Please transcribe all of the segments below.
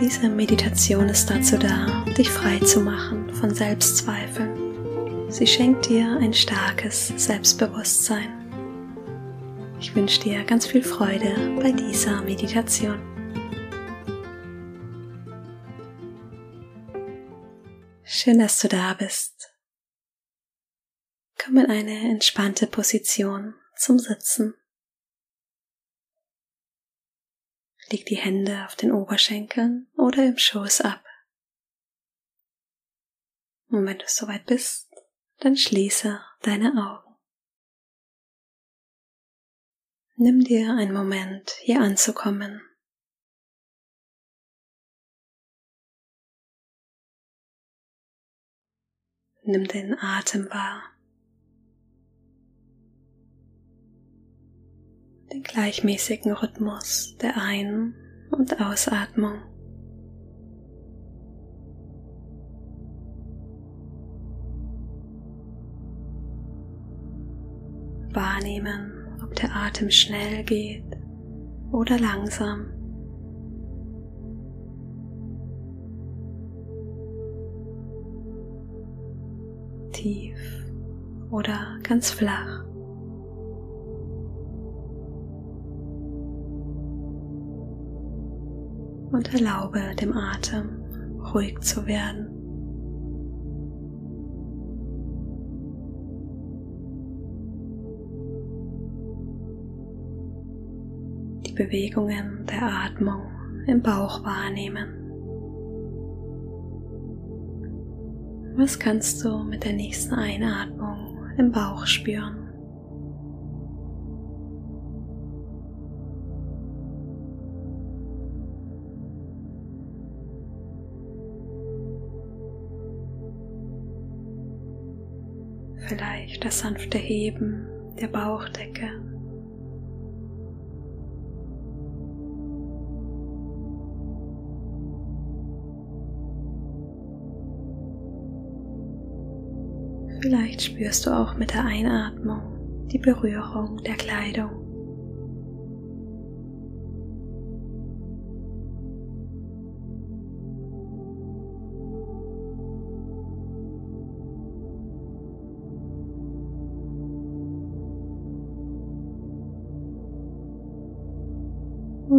Diese Meditation ist dazu da, dich frei zu machen von Selbstzweifeln. Sie schenkt dir ein starkes Selbstbewusstsein. Ich wünsche dir ganz viel Freude bei dieser Meditation. Schön, dass du da bist. Komm in eine entspannte Position zum Sitzen. Leg die Hände auf den Oberschenkeln oder im Schoß ab. Und wenn du soweit bist, dann schließe deine Augen. Nimm dir einen Moment, hier anzukommen. Nimm den Atem wahr. Den gleichmäßigen Rhythmus der Ein- und Ausatmung. Wahrnehmen, ob der Atem schnell geht oder langsam. Tief oder ganz flach. Und erlaube dem Atem ruhig zu werden. Die Bewegungen der Atmung im Bauch wahrnehmen. Was kannst du mit der nächsten Einatmung im Bauch spüren? Vielleicht das sanfte Heben der Bauchdecke. Vielleicht spürst du auch mit der Einatmung die Berührung der Kleidung.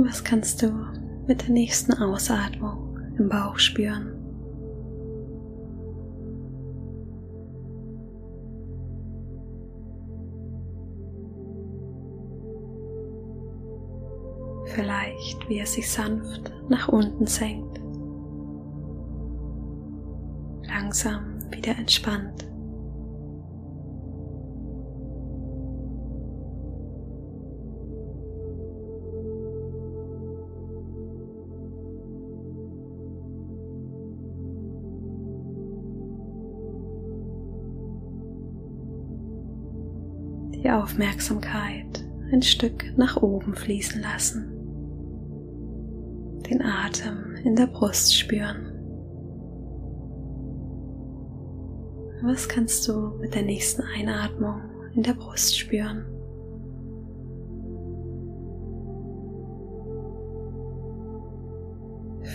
Was kannst du mit der nächsten Ausatmung im Bauch spüren? Vielleicht, wie es sich sanft nach unten senkt, langsam wieder entspannt. Aufmerksamkeit ein Stück nach oben fließen lassen. Den Atem in der Brust spüren. Was kannst du mit der nächsten Einatmung in der Brust spüren?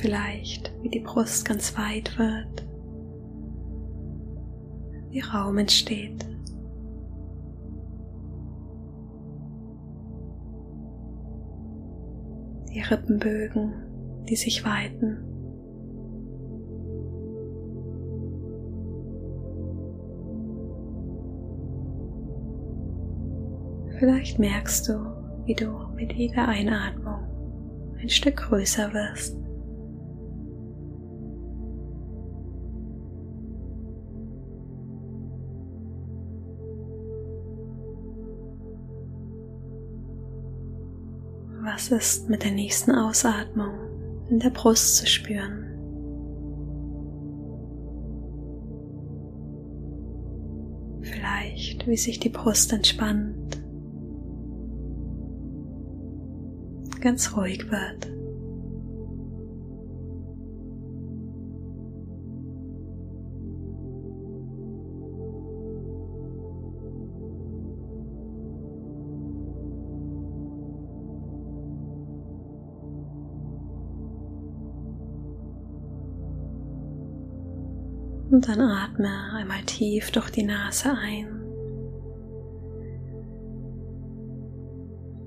Vielleicht, wie die Brust ganz weit wird, wie Raum entsteht die Rippenbögen, die sich weiten. Vielleicht merkst du, wie du mit jeder Einatmung ein Stück größer wirst. Was ist mit der nächsten Ausatmung in der Brust zu spüren. Vielleicht, wie sich die Brust entspannt, ganz ruhig wird. Und dann atme einmal tief durch die Nase ein.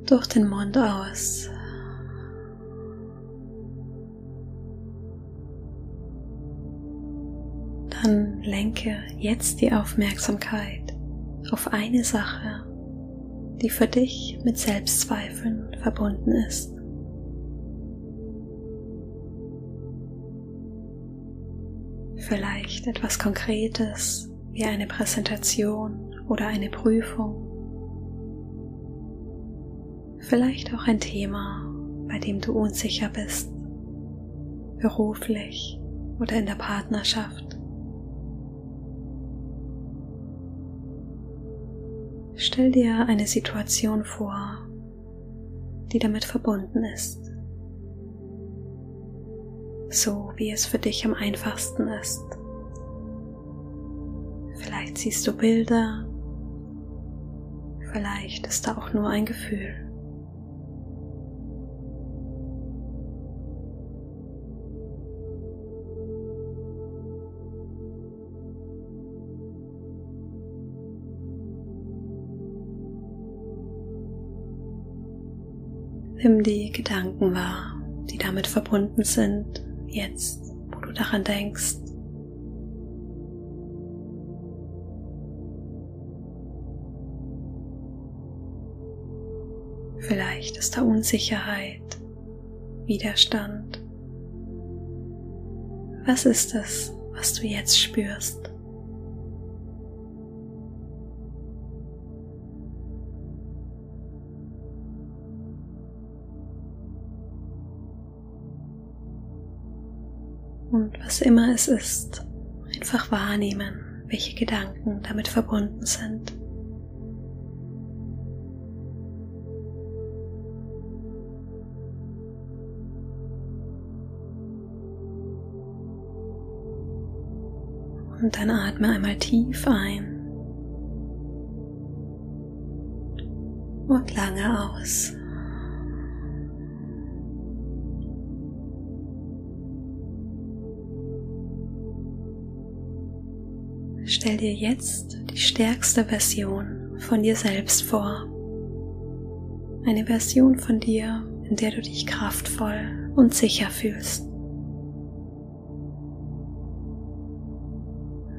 Durch den Mund aus. Dann lenke jetzt die Aufmerksamkeit auf eine Sache, die für dich mit Selbstzweifeln verbunden ist. Vielleicht etwas Konkretes wie eine Präsentation oder eine Prüfung. Vielleicht auch ein Thema, bei dem du unsicher bist, beruflich oder in der Partnerschaft. Stell dir eine Situation vor, die damit verbunden ist so wie es für dich am einfachsten ist. Vielleicht siehst du Bilder, vielleicht ist da auch nur ein Gefühl. Nimm die Gedanken wahr, die damit verbunden sind jetzt, wo du daran denkst. Vielleicht ist da Unsicherheit, Widerstand. Was ist es, was du jetzt spürst? Und was immer es ist, einfach wahrnehmen, welche Gedanken damit verbunden sind. Und dann atme einmal tief ein und lange aus. Stell dir jetzt die stärkste Version von dir selbst vor. Eine Version von dir, in der du dich kraftvoll und sicher fühlst.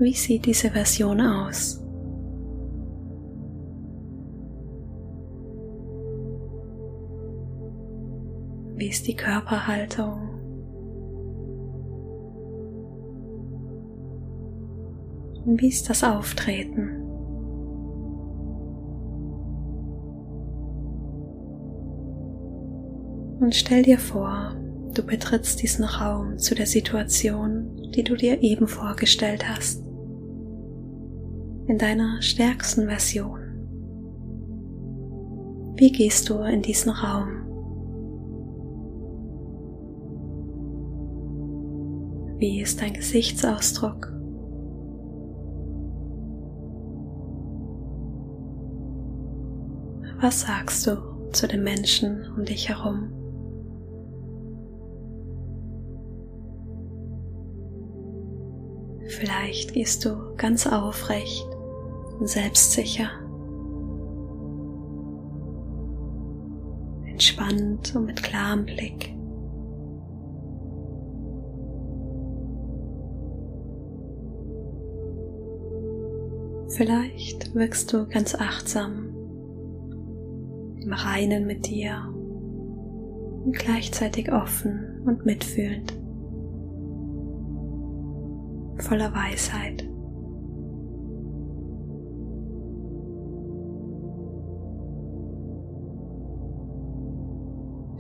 Wie sieht diese Version aus? Wie ist die Körperhaltung? Wie ist das Auftreten? Und stell dir vor, du betrittst diesen Raum zu der Situation, die du dir eben vorgestellt hast. In deiner stärksten Version. Wie gehst du in diesen Raum? Wie ist dein Gesichtsausdruck? Was sagst du zu den Menschen um dich herum? Vielleicht gehst du ganz aufrecht und selbstsicher, entspannt und mit klarem Blick. Vielleicht wirkst du ganz achtsam im Reinen mit dir und gleichzeitig offen und mitfühlend, voller Weisheit.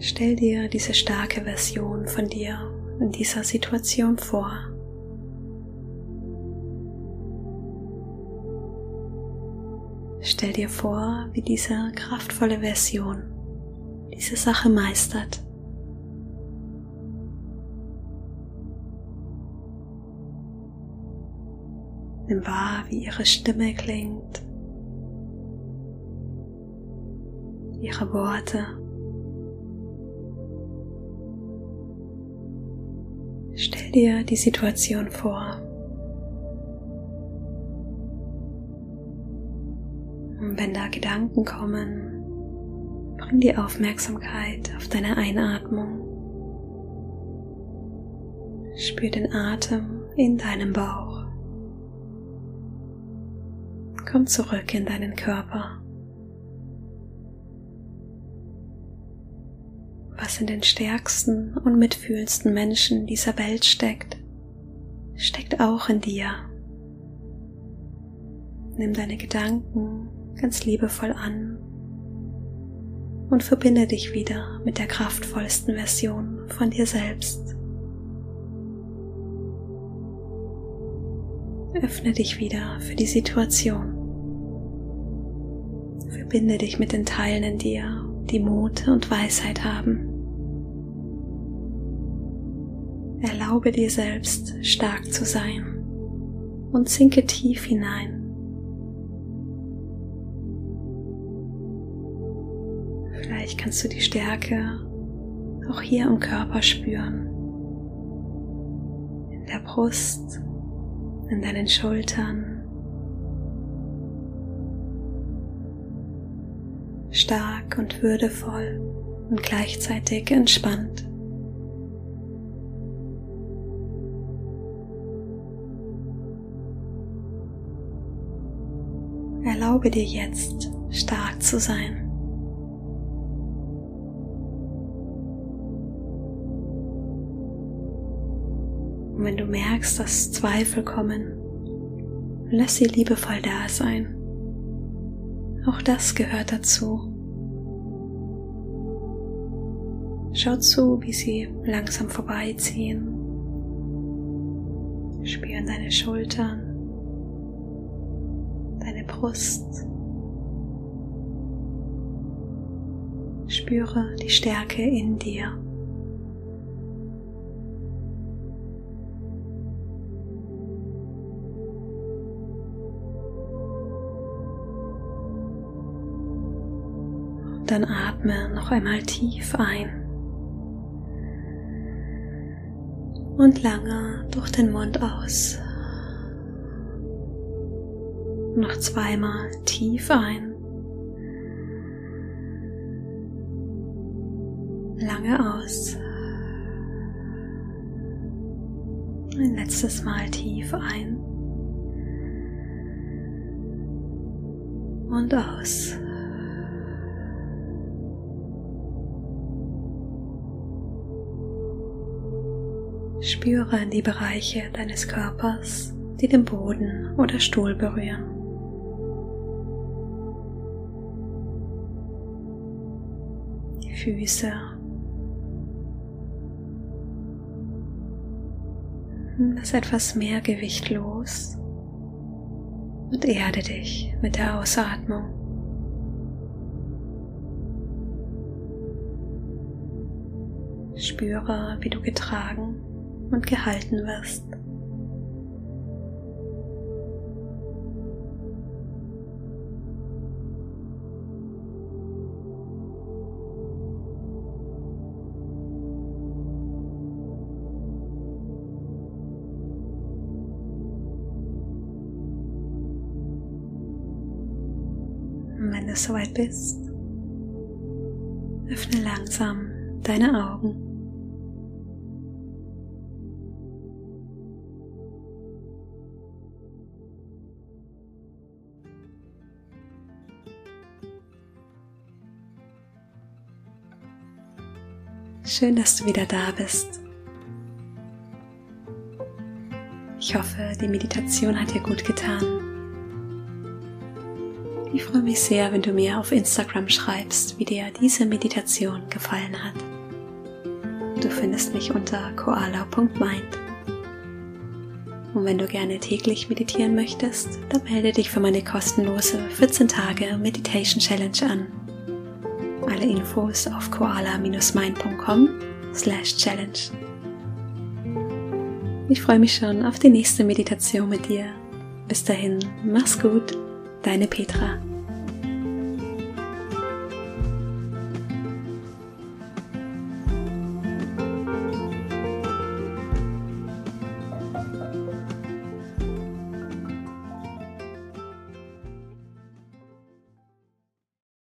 Stell dir diese starke Version von dir in dieser Situation vor. Stell dir vor, wie diese kraftvolle Version diese Sache meistert. Nimm wahr, wie ihre Stimme klingt, ihre Worte. Stell dir die Situation vor. Wenn da Gedanken kommen, bring die Aufmerksamkeit auf deine Einatmung. Spür den Atem in deinem Bauch. Komm zurück in deinen Körper. Was in den stärksten und mitfühlendsten Menschen dieser Welt steckt, steckt auch in dir. Nimm deine Gedanken ganz liebevoll an und verbinde dich wieder mit der kraftvollsten Version von dir selbst. Öffne dich wieder für die Situation. Verbinde dich mit den Teilen in dir, die Mut und Weisheit haben. Erlaube dir selbst stark zu sein und sinke tief hinein kannst du die Stärke auch hier im Körper spüren. In der Brust, in deinen Schultern. Stark und würdevoll und gleichzeitig entspannt. Erlaube dir jetzt stark zu sein. Und wenn du merkst, dass Zweifel kommen, lass sie liebevoll da sein. Auch das gehört dazu. Schau zu, wie sie langsam vorbeiziehen. Spüren deine Schultern, deine Brust. Spüre die Stärke in dir. Dann atme noch einmal tief ein und lange durch den Mund aus. Noch zweimal tief ein. Lange aus. Ein letztes Mal tief ein. Und aus. Spüre in die Bereiche deines Körpers, die den Boden oder Stuhl berühren. Die Füße. Lass etwas mehr Gewicht los und erde dich mit der Ausatmung. Spüre, wie du getragen und gehalten wirst. Wenn du soweit bist, öffne langsam deine Augen. Schön, dass du wieder da bist. Ich hoffe, die Meditation hat dir gut getan. Ich freue mich sehr, wenn du mir auf Instagram schreibst, wie dir diese Meditation gefallen hat. findest mich unter koala.mind. Und wenn du gerne täglich meditieren möchtest, dann melde dich für meine kostenlose 14 Tage Meditation Challenge an. Alle Infos auf koala-mind.com slash challenge. Ich freue mich schon auf die nächste Meditation mit dir. Bis dahin, mach's gut, deine Petra.